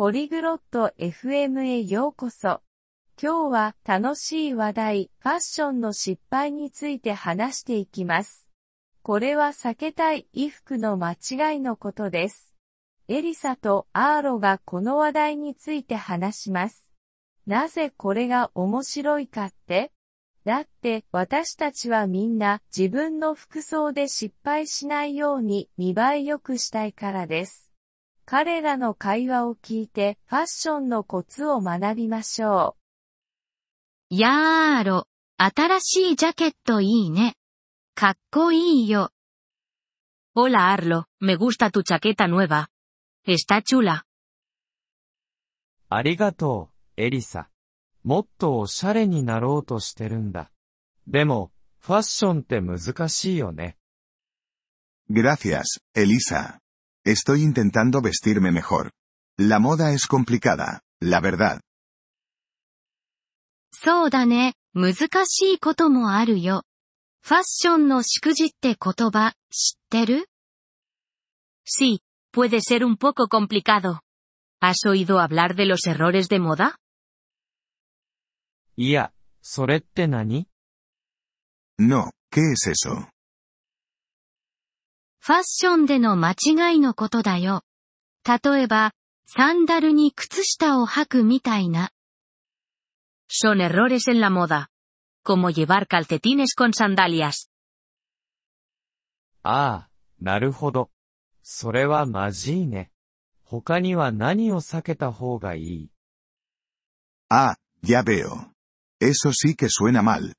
ポリグロット FM へようこそ。今日は楽しい話題、ファッションの失敗について話していきます。これは避けたい衣服の間違いのことです。エリサとアーロがこの話題について話します。なぜこれが面白いかって？だって私たちはみんな自分の服装で失敗しないように見栄え良くしたいからです。彼らの会話を聞いてファッションのコツを学びましょう。やーろ、新しいジャケットいいね。かっこいいよ。Hola Arlo, me gusta tu chaqueta nueva. Está chula. ありがとう、エリサ。もっとおしゃれになろうとしてるんだ。でも、ファッションって難しいよね。Gracias, Elisa. Estoy intentando vestirme mejor. La moda es complicada, la verdad. そうだね、難しいこともあるよ。ファッションの祝辞って言葉、知ってる Sí, puede ser un poco complicado. ¿Has oído hablar de los errores de moda? いや、それって何 No, ¿qué es eso? ファッションでの間違いのことだよ。例えば、サンダルに靴下を履くみたいな。Son errores en la moda. Como llevar calcetines con sandalias. ああ、なるほど。それはまじいね。他には何を避けた方がいい Ah, ya veo. Eso sí que suena mal.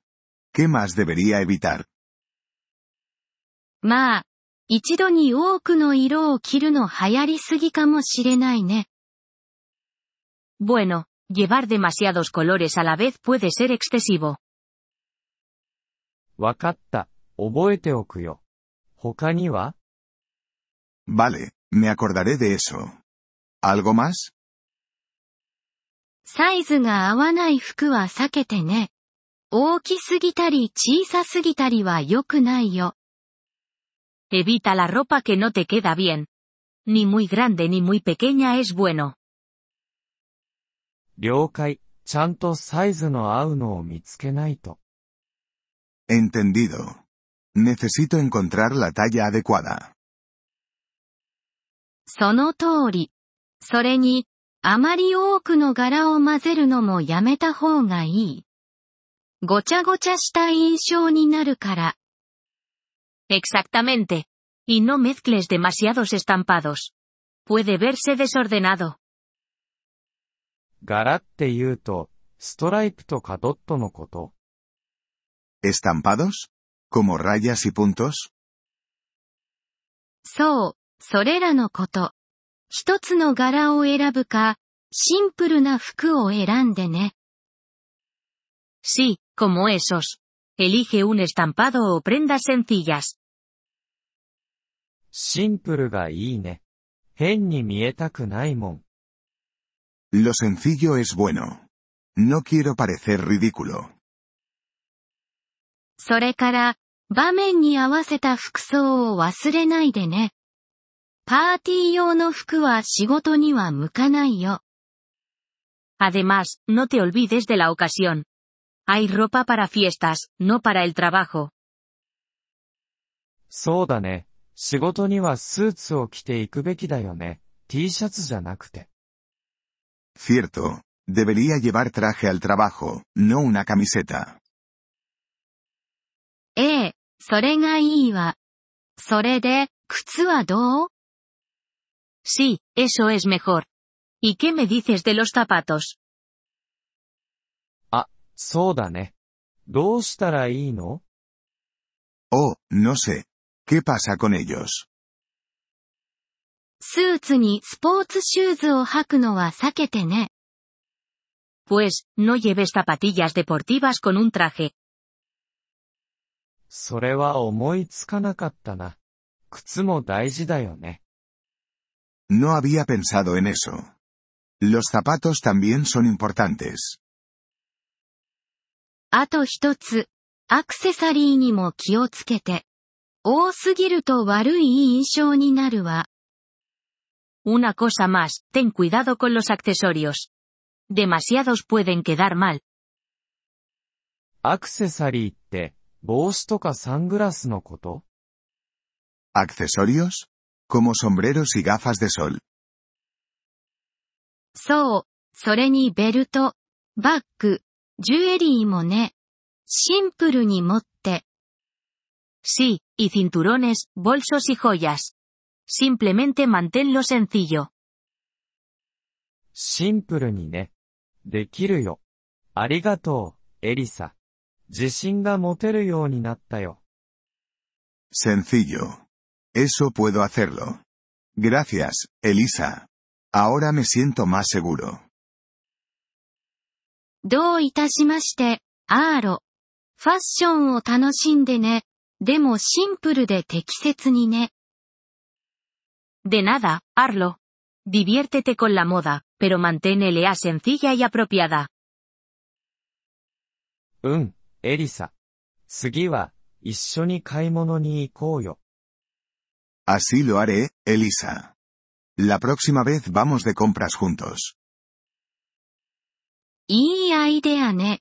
¿Qué más debería evitar? まあ、一度に多くの色を着るの流行りすぎかもしれないね。Bueno, llevar demasiados colores a la vez puede ser excesivo. わかった。覚えておくよ。他には Vale, me acordaré de eso. ¿Algo más? サイズが合わない服は避けてね。大きすぎたり小さすぎたりは良くないよ。Evita la ropa que no te queda bien. Ni muy grande ni muy pequeña es bueno. 了解。ちゃんとサイズの合うのを見つけないと。Entendido. Necesito encontrar la talla adecuada. その通り。それに、あまり多くの柄を混ぜるのもやめた方がいい。ごちゃごちゃした印象になるから。Exactamente. Y no mezcles demasiados estampados. Puede verse desordenado. 柄って言うと、ストライプとかドットのこと。¿Estampados? ¿Como rayas y puntos? そう、それらのこと。一つの柄を選ぶか、シンプルな服を選んでね。Sí, como esos. Elige un estampado o prendas sencillas. シンプルがいいね。変に見えたくないもん。Lo sencillo es bueno. No quiero parecer ridículo. それから、場面に合わせた服装を忘れないでね。パーティー用の服は仕事には向かないよ。Además, no te olvides de la ocasión. Hay ropa para fiestas, no para el trabajo. そうだね。仕事にはスーツを着ていくべきだよね。T シャツじゃなくて。Cierto. Debería llevar traje al trabajo, no una camiseta. ええ、それがいいわ。それで、靴はどう Sí, eso es mejor. ¿Y qué me dices de los zapatos? あ、そうだね。どうしたらいいの Oh, no sé. ¿Qué pasa con ellos? スーツにスポーツシューズを履くのは避けてね。Pues, no lleves zapatillas deportivas con un traje. それは思いつかなかったな。靴も大事だよね。No había pensado en eso. Los zapatos también son importantes. あと一つ、アクセサリーにも気をつけて。 多すぎると悪い印象になるわ。Una cosa más, ten cuidado con los accesorios. Demasiados pueden quedar mal. アクセサリーって、帽子とかサングラスのこと ¿Accesorios? Como sombreros y gafas de sol. そう、それにベルト、バッグ、ジュエリーもね。シンプルに持って、Sí, y cinturones, bolsos y joyas. Simplemente manténlo sencillo. シンプルにね。できるよ。ありがとう、エリサ。自信が持てるようになったよ。 Sencillo. Eso puedo hacerlo. Gracias, Elisa. Ahora me siento más seguro. どういたしまして、アーロ。ファッションを楽しんでね。 でもシンプルで適切にね。 De nada, Arlo. Diviértete con la moda, pero mantén LA sencilla y apropiada. うん、エリサ。次は、一緒に買い物に行こうよ。 Así lo haré, Elisa. La próxima vez vamos de compras juntos. いいアイデアね。